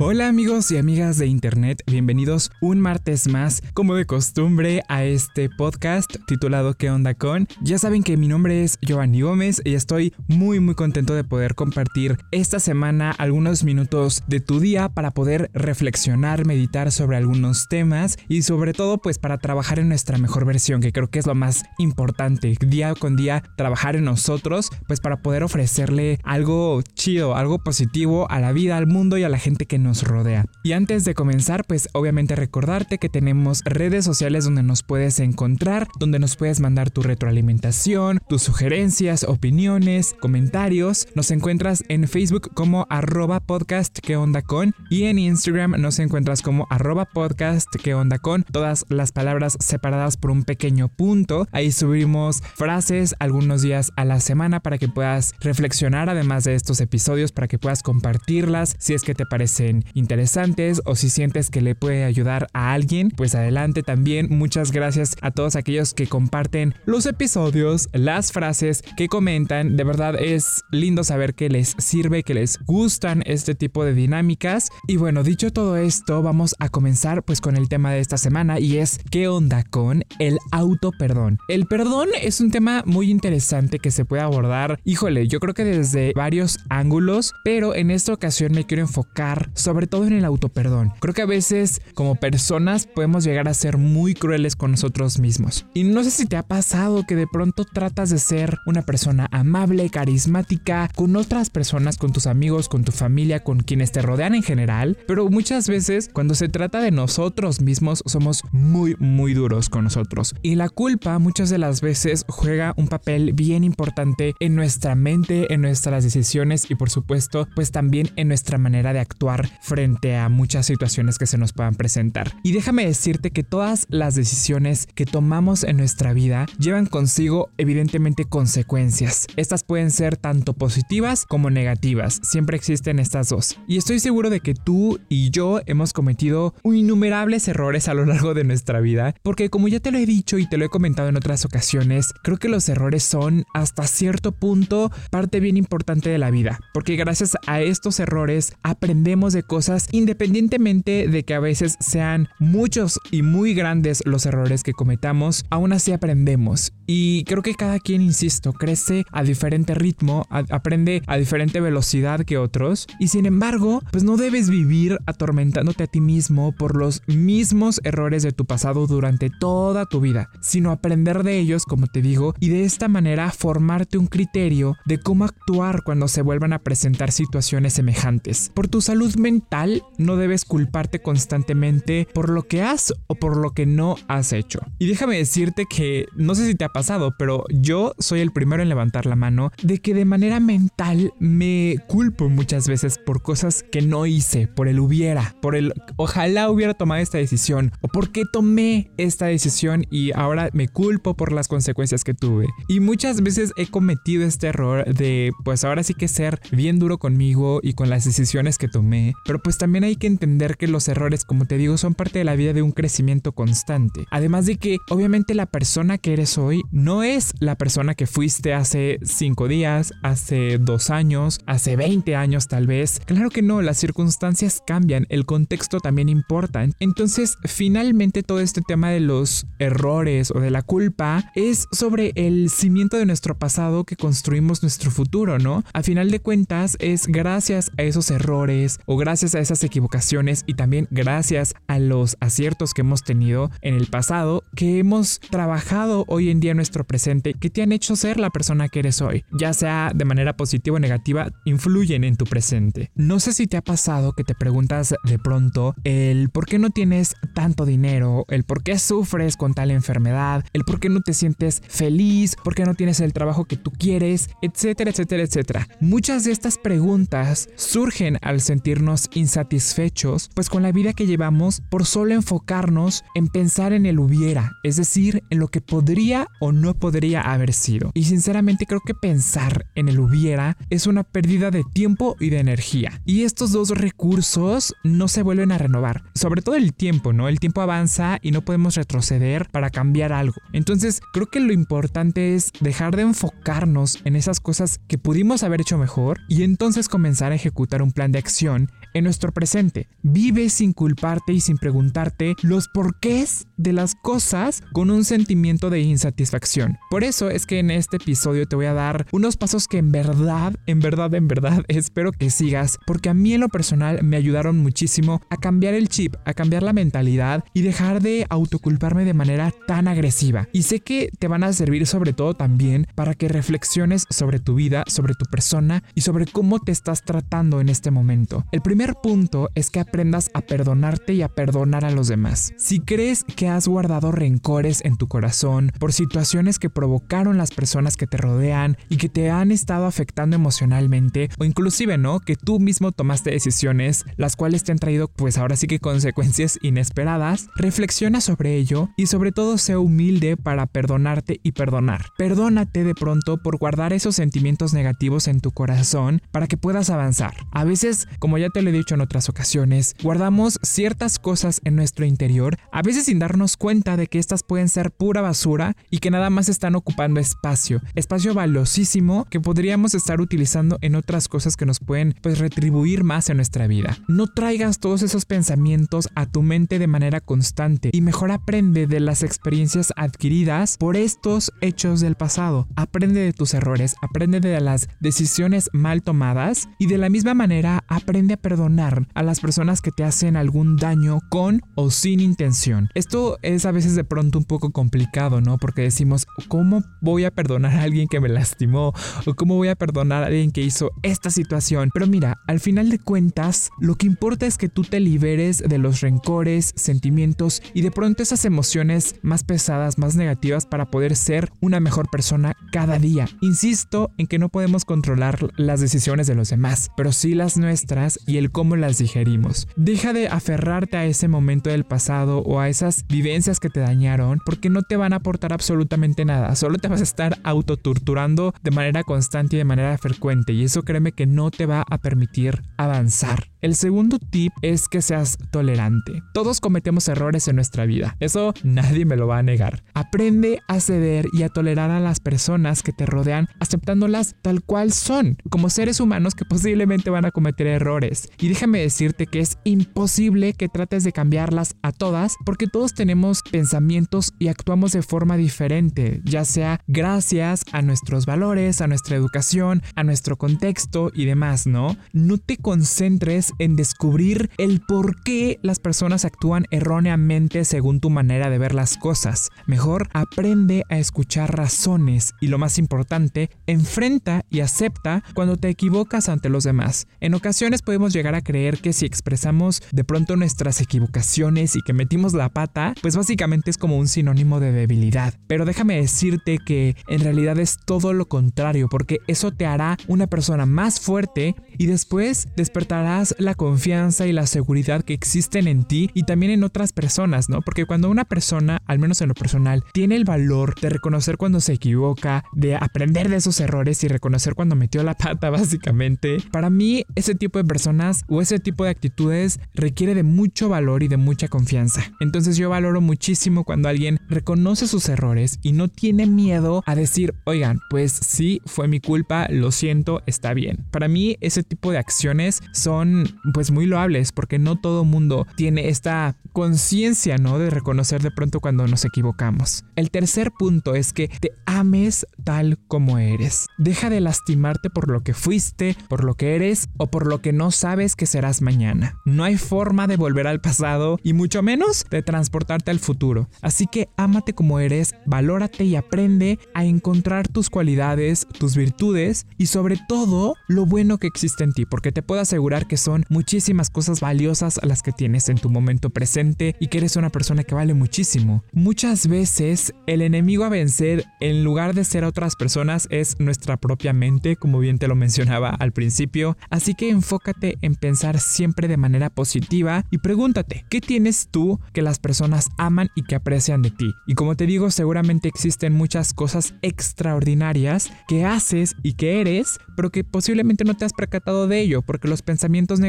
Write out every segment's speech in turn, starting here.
Hola amigos y amigas de internet, bienvenidos un martes más, como de costumbre, a este podcast titulado ¿Qué onda con? Ya saben que mi nombre es Giovanni Gómez y estoy muy muy contento de poder compartir esta semana algunos minutos de tu día para poder reflexionar, meditar sobre algunos temas y sobre todo pues para trabajar en nuestra mejor versión, que creo que es lo más importante, día con día trabajar en nosotros, pues para poder ofrecerle algo chido, algo positivo a la vida, al mundo y a la gente que nos nos rodea. Y antes de comenzar, pues obviamente recordarte que tenemos redes sociales donde nos puedes encontrar, donde nos puedes mandar tu retroalimentación, tus sugerencias, opiniones, comentarios. Nos encuentras en Facebook como arroba podcast que onda con y en Instagram nos encuentras como arroba podcast que onda con, todas las palabras separadas por un pequeño punto. Ahí subimos frases algunos días a la semana para que puedas reflexionar además de estos episodios, para que puedas compartirlas si es que te parecen interesantes o si sientes que le puede ayudar a alguien, pues adelante también. Muchas gracias a todos aquellos que comparten los episodios, las frases que comentan. De verdad es lindo saber que les sirve, que les gustan este tipo de dinámicas. Y bueno, dicho todo esto, vamos a comenzar pues con el tema de esta semana y es ¿qué onda con el auto perdón? El perdón es un tema muy interesante que se puede abordar, híjole, yo creo que desde varios ángulos, pero en esta ocasión me quiero enfocar sobre todo en el autoperdón. Creo que a veces como personas podemos llegar a ser muy crueles con nosotros mismos. Y no sé si te ha pasado que de pronto tratas de ser una persona amable, carismática, con otras personas, con tus amigos, con tu familia, con quienes te rodean en general, pero muchas veces cuando se trata de nosotros mismos somos muy, muy duros con nosotros. Y la culpa muchas de las veces juega un papel bien importante en nuestra mente, en nuestras decisiones y por supuesto pues también en nuestra manera de actuar frente a muchas situaciones que se nos puedan presentar. Y déjame decirte que todas las decisiones que tomamos en nuestra vida llevan consigo evidentemente consecuencias. Estas pueden ser tanto positivas como negativas, siempre existen estas dos. Y estoy seguro de que tú y yo hemos cometido innumerables errores a lo largo de nuestra vida, porque como ya te lo he dicho y te lo he comentado en otras ocasiones, creo que los errores son hasta cierto punto parte bien importante de la vida, porque gracias a estos errores aprendemos de cosas independientemente de que a veces sean muchos y muy grandes los errores que cometamos, aún así aprendemos. Y creo que cada quien, insisto, crece a diferente ritmo, aprende a diferente velocidad que otros. Y sin embargo, pues no debes vivir atormentándote a ti mismo por los mismos errores de tu pasado durante toda tu vida, sino aprender de ellos, como te digo, y de esta manera formarte un criterio de cómo actuar cuando se vuelvan a presentar situaciones semejantes. Por tu salud mental, tal, no debes culparte constantemente por lo que has o por lo que no has hecho. Y déjame decirte que no sé si te ha pasado, pero yo soy el primero en levantar la mano de que de manera mental me culpo muchas veces por cosas que no hice, por el hubiera, por el ojalá hubiera tomado esta decisión o por qué tomé esta decisión y ahora me culpo por las consecuencias que tuve. Y muchas veces he cometido este error de pues ahora sí que ser bien duro conmigo y con las decisiones que tomé, pero pues también hay que entender que los errores, como te digo, son parte de la vida de un crecimiento constante. Además de que obviamente la persona que eres hoy no es la persona que fuiste hace 5 días, hace 2 años, hace 20 años tal vez. Claro que no, las circunstancias cambian, el contexto también importa. Entonces, finalmente todo este tema de los errores o de la culpa es sobre el cimiento de nuestro pasado que construimos nuestro futuro, ¿no? A final de cuentas es gracias a esos errores o gracias gracias a esas equivocaciones y también gracias a los aciertos que hemos tenido en el pasado, que hemos trabajado hoy en día en nuestro presente, que te han hecho ser la persona que eres hoy, ya sea de manera positiva o negativa, influyen en tu presente. No sé si te ha pasado que te preguntas de pronto el por qué no tienes tanto dinero, el por qué sufres con tal enfermedad, el por qué no te sientes feliz, por qué no tienes el trabajo que tú quieres, etcétera, etcétera, etcétera. Muchas de estas preguntas surgen al sentirnos insatisfechos pues con la vida que llevamos por solo enfocarnos en pensar en el hubiera, es decir, en lo que podría o no podría haber sido. Y sinceramente creo que pensar en el hubiera es una pérdida de tiempo y de energía. Y estos dos recursos no se vuelven a renovar. Sobre todo el tiempo, ¿no? El tiempo avanza y no podemos retroceder para cambiar algo. Entonces creo que lo importante es dejar de enfocarnos en esas cosas que pudimos haber hecho mejor y entonces comenzar a ejecutar un plan de acción en nuestro presente. Vive sin culparte y sin preguntarte los porqués de las cosas con un sentimiento de insatisfacción. Por eso es que en este episodio te voy a dar unos pasos que en verdad, en verdad, en verdad espero que sigas, porque a mí en lo personal me ayudaron muchísimo a cambiar el chip, a cambiar la mentalidad y dejar de autoculparme de manera tan agresiva. Y sé que te van a servir sobre todo también para que reflexiones sobre tu vida, sobre tu persona y sobre cómo te estás tratando en este momento. El punto es que aprendas a perdonarte y a perdonar a los demás. Si crees que has guardado rencores en tu corazón por situaciones que provocaron las personas que te rodean y que te han estado afectando emocionalmente o inclusive no, que tú mismo tomaste decisiones las cuales te han traído pues ahora sí que consecuencias inesperadas, reflexiona sobre ello y sobre todo sea humilde para perdonarte y perdonar. Perdónate de pronto por guardar esos sentimientos negativos en tu corazón para que puedas avanzar. A veces, como ya te lo he dicho en otras ocasiones, guardamos ciertas cosas en nuestro interior, a veces sin darnos cuenta de que estas pueden ser pura basura y que nada más están ocupando espacio, espacio valiosísimo que podríamos estar utilizando en otras cosas que nos pueden pues retribuir más en nuestra vida. No traigas todos esos pensamientos a tu mente de manera constante y mejor aprende de las experiencias adquiridas por estos hechos del pasado. Aprende de tus errores, aprende de las decisiones mal tomadas y de la misma manera aprende a perdonar perdonar a las personas que te hacen algún daño con o sin intención. Esto es a veces de pronto un poco complicado, ¿no? Porque decimos, ¿cómo voy a perdonar a alguien que me lastimó? ¿O cómo voy a perdonar a alguien que hizo esta situación? Pero mira, al final de cuentas, lo que importa es que tú te liberes de los rencores, sentimientos y de pronto esas emociones más pesadas, más negativas para poder ser una mejor persona cada día. Insisto en que no podemos controlar las decisiones de los demás, pero sí las nuestras y el cómo las digerimos. Deja de aferrarte a ese momento del pasado o a esas vivencias que te dañaron porque no te van a aportar absolutamente nada. Solo te vas a estar autotorturando de manera constante y de manera frecuente y eso créeme que no te va a permitir avanzar. El segundo tip es que seas tolerante. Todos cometemos errores en nuestra vida. Eso nadie me lo va a negar. Aprende a ceder y a tolerar a las personas que te rodean aceptándolas tal cual son, como seres humanos que posiblemente van a cometer errores. Y déjame decirte que es imposible que trates de cambiarlas a todas porque todos tenemos pensamientos y actuamos de forma diferente, ya sea gracias a nuestros valores, a nuestra educación, a nuestro contexto y demás, ¿no? No te concentres en descubrir el por qué las personas actúan erróneamente según tu manera de ver las cosas. Mejor aprende a escuchar razones y lo más importante, enfrenta y acepta cuando te equivocas ante los demás. En ocasiones podemos llegar a creer que si expresamos de pronto nuestras equivocaciones y que metimos la pata, pues básicamente es como un sinónimo de debilidad. Pero déjame decirte que en realidad es todo lo contrario, porque eso te hará una persona más fuerte y después despertarás la confianza y la seguridad que existen en ti y también en otras personas, ¿no? Porque cuando una persona, al menos en lo personal, tiene el valor de reconocer cuando se equivoca, de aprender de esos errores y reconocer cuando metió la pata, básicamente, para mí ese tipo de personas o ese tipo de actitudes requiere de mucho valor y de mucha confianza. Entonces yo valoro muchísimo cuando alguien reconoce sus errores y no tiene miedo a decir, oigan, pues sí, fue mi culpa, lo siento, está bien. Para mí ese tipo de acciones son pues muy loables porque no todo mundo tiene esta conciencia, ¿no? De reconocer de pronto cuando nos equivocamos. El tercer punto es que te ames tal como eres. Deja de lastimarte por lo que fuiste, por lo que eres o por lo que no sabes que serás mañana. No hay forma de volver al pasado y mucho menos de transportarte al futuro. Así que ámate como eres, valórate y aprende a encontrar tus cualidades, tus virtudes y sobre todo lo bueno que existe en ti, porque te puedo asegurar que son muchísimas cosas valiosas las que tienes en tu momento presente y que eres una persona que vale muchísimo. Muchas veces el enemigo a vencer en lugar de ser otras personas es nuestra propia mente, como bien te lo mencionaba al principio, así que enfócate en pensar siempre de manera positiva y pregúntate, ¿qué tienes tú que las personas aman y que aprecian de ti? Y como te digo, seguramente existen muchas cosas extraordinarias que haces y que eres, pero que posiblemente no te has percatado de ello, porque los pensamientos negativos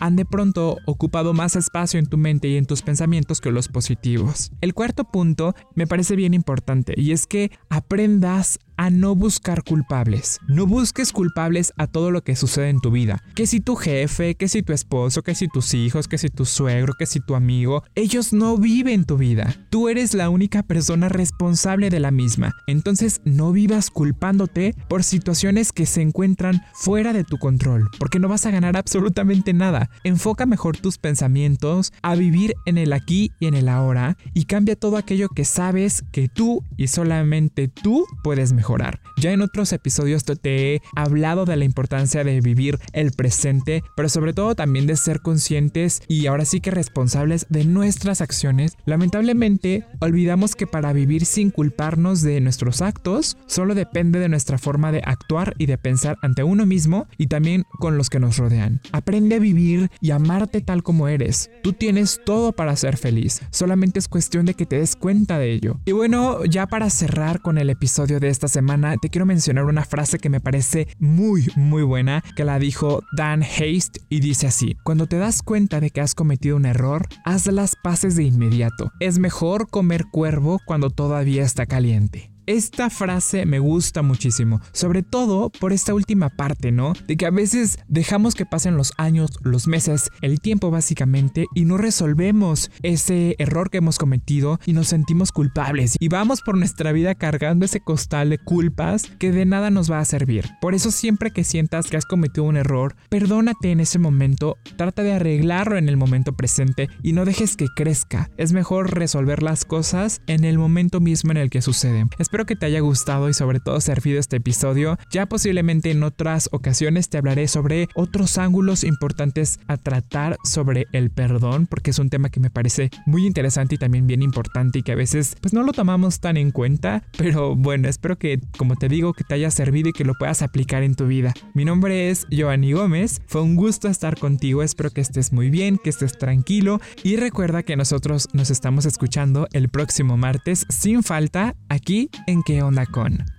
han de pronto ocupado más espacio en tu mente y en tus pensamientos que los positivos. El cuarto punto me parece bien importante y es que aprendas a no buscar culpables. No busques culpables a todo lo que sucede en tu vida. Que si tu jefe, que si tu esposo, que si tus hijos, que si tu suegro, que si tu amigo, ellos no viven tu vida. Tú eres la única persona responsable de la misma. Entonces no vivas culpándote por situaciones que se encuentran fuera de tu control, porque no vas a ganar absolutamente nada. Enfoca mejor tus pensamientos a vivir en el aquí y en el ahora y cambia todo aquello que sabes que tú y solamente tú puedes mejorar. Ya en otros episodios te he hablado de la importancia de vivir el presente, pero sobre todo también de ser conscientes y ahora sí que responsables de nuestras acciones. Lamentablemente, olvidamos que para vivir sin culparnos de nuestros actos, solo depende de nuestra forma de actuar y de pensar ante uno mismo y también con los que nos rodean. Aprende a vivir y amarte tal como eres. Tú tienes todo para ser feliz, solamente es cuestión de que te des cuenta de ello. Y bueno, ya para cerrar con el episodio de esta semana te quiero mencionar una frase que me parece muy muy buena que la dijo Dan Haste y dice así, cuando te das cuenta de que has cometido un error, haz las paces de inmediato. Es mejor comer cuervo cuando todavía está caliente. Esta frase me gusta muchísimo, sobre todo por esta última parte, ¿no? De que a veces dejamos que pasen los años, los meses, el tiempo básicamente y no resolvemos ese error que hemos cometido y nos sentimos culpables y vamos por nuestra vida cargando ese costal de culpas que de nada nos va a servir. Por eso siempre que sientas que has cometido un error, perdónate en ese momento, trata de arreglarlo en el momento presente y no dejes que crezca. Es mejor resolver las cosas en el momento mismo en el que suceden. Espero que te haya gustado y sobre todo servido este episodio. Ya posiblemente en otras ocasiones te hablaré sobre otros ángulos importantes a tratar sobre el perdón, porque es un tema que me parece muy interesante y también bien importante y que a veces pues no lo tomamos tan en cuenta, pero bueno, espero que como te digo que te haya servido y que lo puedas aplicar en tu vida. Mi nombre es Giovanni Gómez, fue un gusto estar contigo, espero que estés muy bien, que estés tranquilo y recuerda que nosotros nos estamos escuchando el próximo martes sin falta aquí en qué onda con.